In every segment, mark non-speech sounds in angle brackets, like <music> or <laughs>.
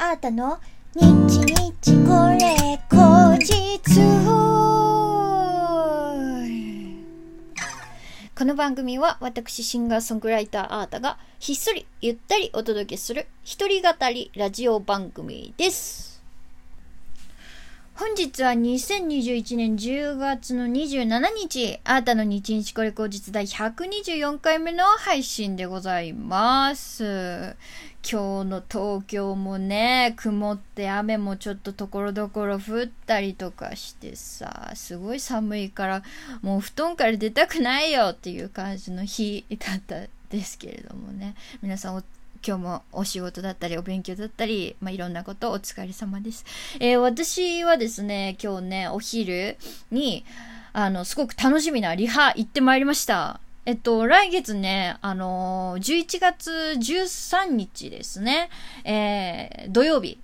あーたの？日日これ後日この番組は私シンガーソングライターアータがひっそりゆったりお届けする一人語りラジオ番組です。本日は2021年10月の27日、あーたの日日これ後日第124回目の配信でございます。今日の東京もね、曇って雨もちょっとところどころ降ったりとかしてさ、すごい寒いから、もう布団から出たくないよっていう感じの日だったですけれどもね。皆さんお今日もお仕事だったりお勉強だったり、まあ、いろんなことお疲れ様です。えー私はですね、今日ね、お昼に、あの、すごく楽しみなリハ行ってまいりました。えっと、来月ね、あのー11月13日ですね、えー土曜日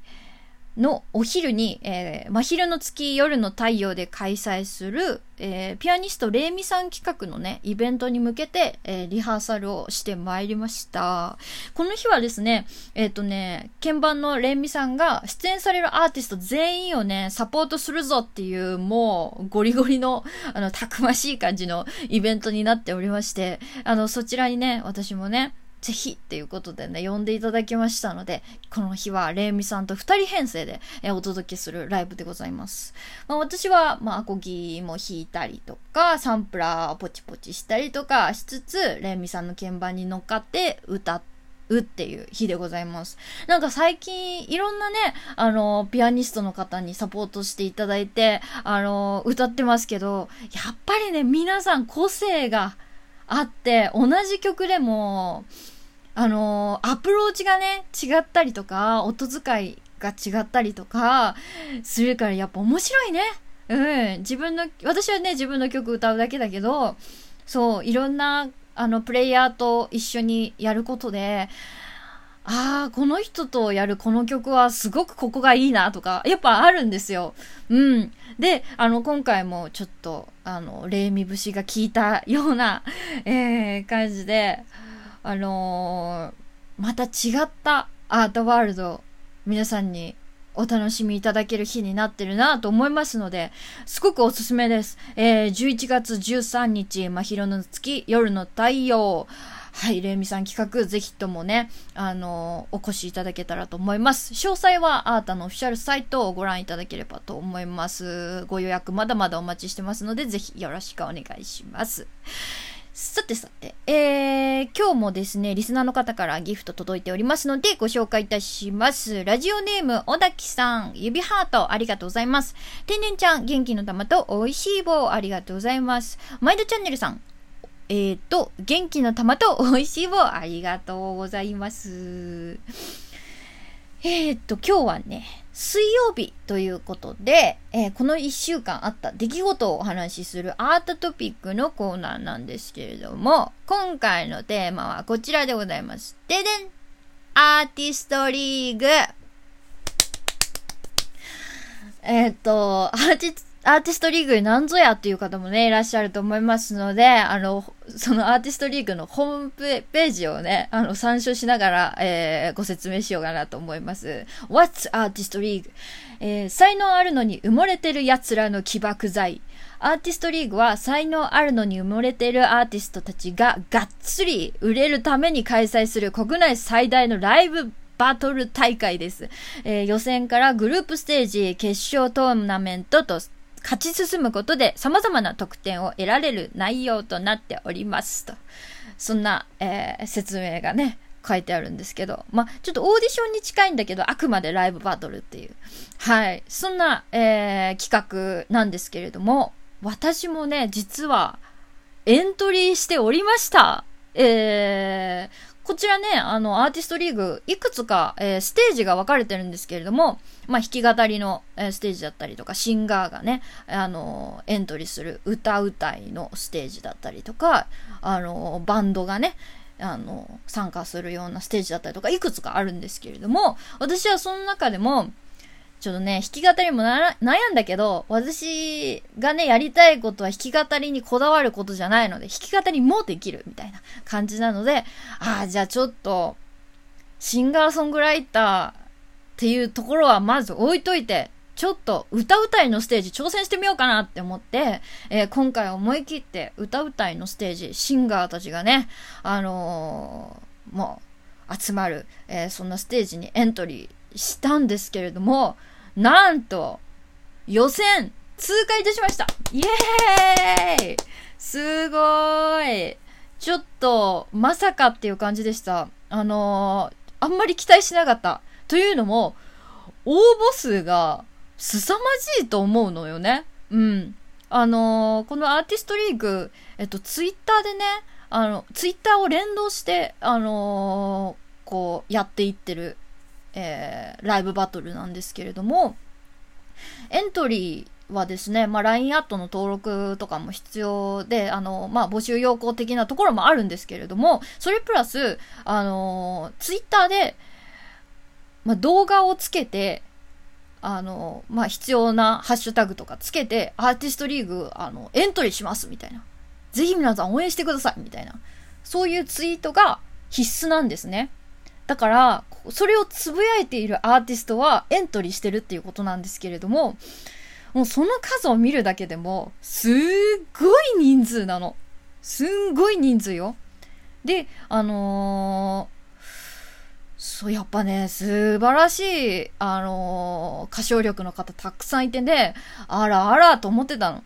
のお昼に、えー真昼の月夜の太陽で開催する、えーピアニストレイミさん企画のね、イベントに向けて、えーリハーサルをしてまいりました。この日はですね、えっ、とね、鍵盤のレイミさんが出演されるアーティスト全員をね、サポートするぞっていう、もう、ゴリゴリの、あの、たくましい感じのイベントになっておりまして、あの、そちらにね、私もね、ぜひっていうことでね、呼んでいただきましたので、この日はレイミさんと二人編成で、お届けするライブでございます。まあ、私は、まあ、アコギも弾いたりとか、サンプラーポチポチしたりとかしつつ、レイミさんの鍵盤に乗っかって歌うっていう日でございます。なんか最近いろんなね、あの、ピアニストの方にサポートしていただいて、あの、歌ってますけど、やっぱりね、皆さん個性があって、同じ曲でも、あのアプローチがね、違ったりとか、音遣いが違ったりとか、するからやっぱ面白いね。うん。自分の、私はね、自分の曲歌うだけだけど、そう、いろんな、あの、プレイヤーと一緒にやることで、ああ、この人とやるこの曲はすごくここがいいなとか、やっぱあるんですよ。うん。で、あの、今回もちょっと、あの、霊味節が効いたような、えー、感じで、あのーまた違ったアートワールド、皆さんにお楽しみいただける日になってるなと思いますので、すごくおすすめです。えー、11月13日、真昼の月、夜の太陽。はい、レイミさん企画、ぜひともね、あのーお越しいただけたらと思います。詳細はアータのオフィシャルサイトをご覧いただければと思います。ご予約まだまだお待ちしてますので、ぜひよろしくお願いします。さてさて、えー、今日もですね、リスナーの方からギフト届いておりますので、ご紹介いたします。ラジオネーム、小滝さん、指ハート、ありがとうございます。天然ちゃん、元気の玉と美味しい棒、ありがとうございます。マイドチャンネルさん、えーと、元気の玉と美味しい棒、ありがとうございます。えーと、今日はね、水曜日ということで、えーこの一週間あった出来事をお話しするアートトピックのコーナーなんですけれども、今回のテーマはこちらでございます。ででんアーティストリーグえっ、と、アーティスアーティストリーグなんぞやっていう方もね、いらっしゃると思いますので、あの、そのアーティストリーグのホームページをね、あの、参照しながら、えーご説明しようかなと思います。What's Artist League? えー才能あるのに埋もれてる奴らの起爆剤。アーティストリーグは才能あるのに埋もれているアーティストたちががっつり売れるために開催する国内最大のライブバトル大会です。えー予選からグループステージ、決勝トーナメントと勝ち進むことで様々な得点を得られる内容となっておりますと。そんな、えー説明がね、書いてあるんですけど、まあ、ちょっとオーディションに近いんだけど、あくまでライブバトルっていう。はい。そんな、えー企画なんですけれども、私もね、実は、エントリーしておりました。えー、こちらね、あの、アーティストリーグ、いくつか、えーステージが分かれてるんですけれども、まあ、弾き語りの、えーステージだったりとか、シンガーがね、あのエントリーする歌うたいのステージだったりとか、あのバンドがね、あの参加するようなステージだったりとか、いくつかあるんですけれども、私はその中でも、ちょっとね、弾き語りもな悩んだけど、私がね、やりたいことは弾き語りにこだわることじゃないので、弾き語りもできるみたいな感じなので、ああ、じゃあちょっと、シンガーソングライターっていうところはまず置いといて、ちょっと歌うたいのステージ挑戦してみようかなって思って、えー、今回思い切って歌うたいのステージ、シンガーたちがね、あのー、もう集まる、えー、そんなステージにエントリーしたんですけれども、なんと、予選通過いたしましたイエーイすごいちょっと、まさかっていう感じでした。あのー、あんまり期待しなかった。というのも、応募数が凄まじいと思うのよね。うん。あのー、このアーティストリーグ、えっと、ツイッターでね、あの、ツイッターを連動して、あのー、こう、やっていってる、えー、ライブバトルなんですけれども、エントリーはですね、まあ、LINE アットの登録とかも必要で、あの、まあ、募集要項的なところもあるんですけれども、それプラス、あの、ツイッターで、まあ、動画をつけて、あの、まあ、必要なハッシュタグとかつけて、アーティストリーグ、あの、エントリーしますみたいな。ぜひ皆さん応援してくださいみたいな。そういうツイートが必須なんですね。だから、それをつぶやいているアーティストはエントリーしてるっていうことなんですけれども、もうその数を見るだけでも、すっごい人数なの。すんごい人数よ。で、あのそう、やっぱね、素晴らしい、あのー、歌唱力の方たくさんいてね、あらあらと思ってたの。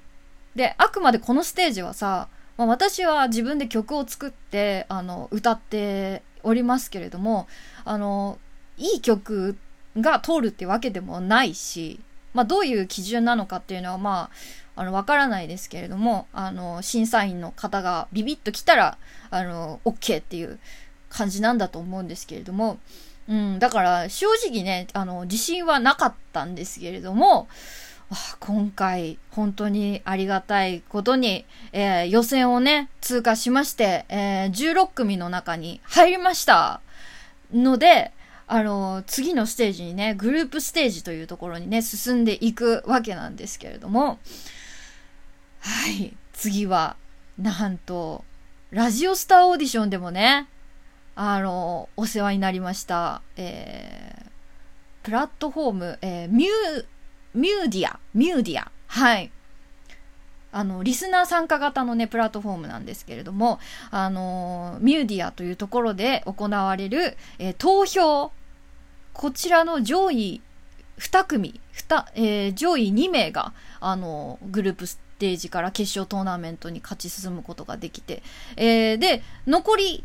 で、あくまでこのステージはさ、まあ、私は自分で曲を作って、あの、歌っておりますけれども、あの、いい曲が通るってわけでもないし、まあ、どういう基準なのかっていうのは、まあ、あの、わからないですけれども、あの、審査員の方がビビッと来たら、あの、OK っていう感じなんだと思うんですけれども、うん、だから正直ね、あの、自信はなかったんですけれども、今回、本当にありがたいことに、えー、予選をね、通過しまして、えー、16組の中に入りました。ので、あの、次のステージにね、グループステージというところにね、進んでいくわけなんですけれども、はい、次は、なんと、ラジオスターオーディションでもね、あの、お世話になりました。えー、プラットフォーム、えー、ミュー、ミューディア、ミューディア。はい。あの、リスナー参加型のね、プラットフォームなんですけれども、あの、ミューディアというところで行われる、えー、投票。こちらの上位2組、2、えー、上位2名が、あの、グループステージから決勝トーナメントに勝ち進むことができて、えー、で、残り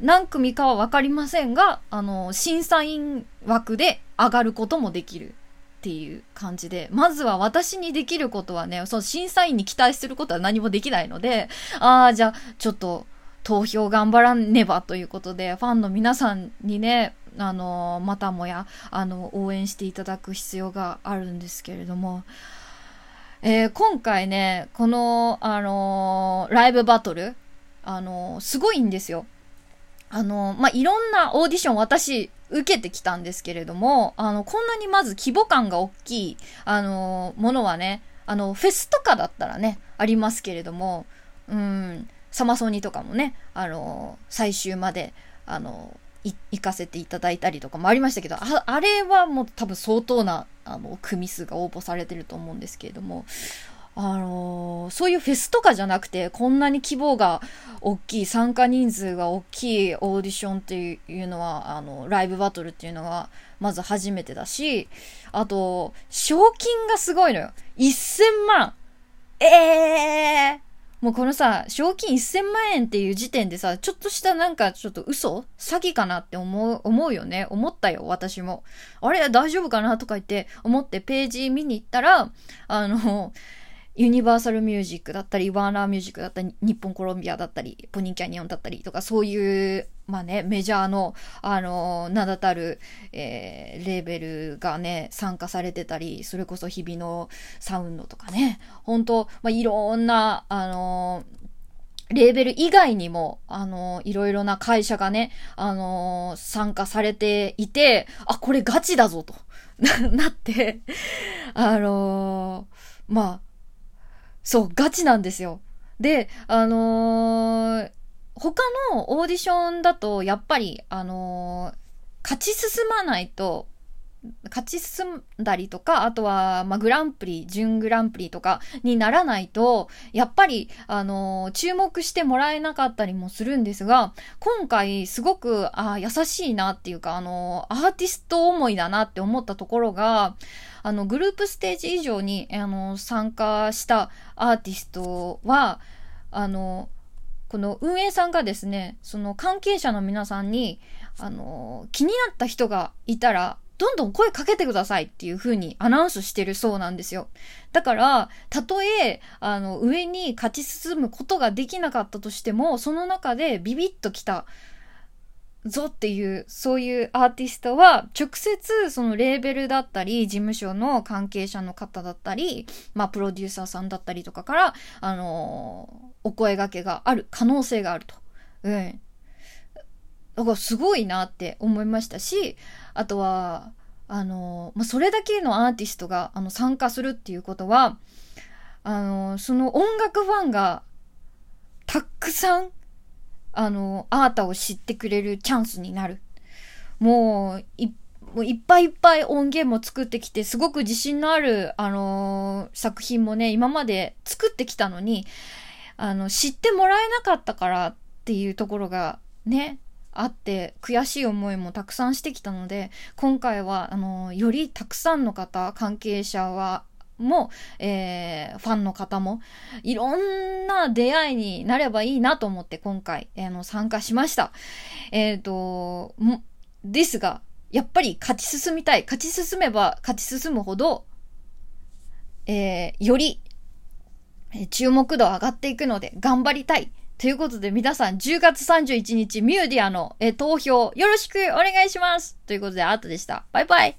何組かは分かりませんが、あの、審査員枠で上がることもできるっていう感じで、まずは私にできることはね、その審査員に期待することは何もできないので、ああ、じゃあ、ちょっと、投票頑張らねばということで、ファンの皆さんにね、あの、またもや、あの、応援していただく必要があるんですけれども、えー、今回ね、この、あのライブバトル、あのすごいんですよ。あの、まあ、いろんなオーディション私受けてきたんですけれども、あの、こんなにまず規模感が大きい、あの、ものはね、あの、フェスとかだったらね、ありますけれども、うん、サマソニとかもね、あの、最終まで、あの、行かせていただいたりとかもありましたけど、ああれはもう多分相当な、あの、組数が応募されてると思うんですけれども、あのー、そういうフェスとかじゃなくて、こんなに規模が大きい、参加人数が大きいオーディションっていうのは、あの、ライブバトルっていうのが、まず初めてだし、あと、賞金がすごいのよ。1000万ええーもうこのさ、賞金1000万円っていう時点でさ、ちょっとしたなんかちょっと嘘詐欺かなって思う、思うよね。思ったよ、私も。あれ大丈夫かなとか言って思ってページ見に行ったら、あの、ユニバーサルミュージックだったり、ワーナーミュージックだったり、日本コロンビアだったり、ポニーキャニオンだったりとか、そういう、まあね、メジャーの、あの、名だたる、えー、レーベルがね、参加されてたり、それこそ日々のサウンドとかね、本当まあ、いろんな、あのレーベル以外にも、あのいろいろな会社がね、あの参加されていて、あ、これガチだぞと <laughs> なって、あのまあ、そう、ガチなんですよ。で、あのー、他のオーディションだと、やっぱり、あのー、勝ち進まないと、勝ち進んだりとか、あとは、まあ、グランプリ、準グランプリとかにならないと、やっぱり、あのー、注目してもらえなかったりもするんですが、今回、すごく、あ優しいなっていうか、あのー、アーティスト思いだなって思ったところが、あの、グループステージ以上に、あの、参加したアーティストは、あの、この運営さんがですね、その関係者の皆さんに、あの、気になった人がいたら、どんどん声かけてくださいっていう風にアナウンスしてるそうなんですよ。だから、たとえ、あの、上に勝ち進むことができなかったとしても、その中でビビッときたぞっていう、そういうアーティストは、直接そのレーベルだったり、事務所の関係者の方だったり、まあ、プロデューサーさんだったりとかから、あのー、お声掛けがある可能性があると。うん。だからすごいなって思いましたし、あとは、あのー、まあ、それだけのアーティストが、あの、参加するっていうことは、あのー、その音楽ファンが、たくさんあの、アータを知ってくれるチャンスになる。もう、いもういっぱいいっぱい音源も作ってきて、すごく自信のある、あのー、作品もね、今まで作ってきたのに、あの、知ってもらえなかったからっていうところがね、あって、悔しい思いもたくさんしてきたので、今回は、あのー、よりたくさんの方、関係者は、も、えー、ファンの方も、いろんな出会いになればいいなと思って今回、えー、の参加しました。えっ、ー、と、ですが、やっぱり勝ち進みたい。勝ち進めば勝ち進むほど、えー、より、注目度上がっていくので頑張りたい。ということで皆さん10月31日ミューディアの、え投票よろしくお願いしますということでアートでした。バイバイ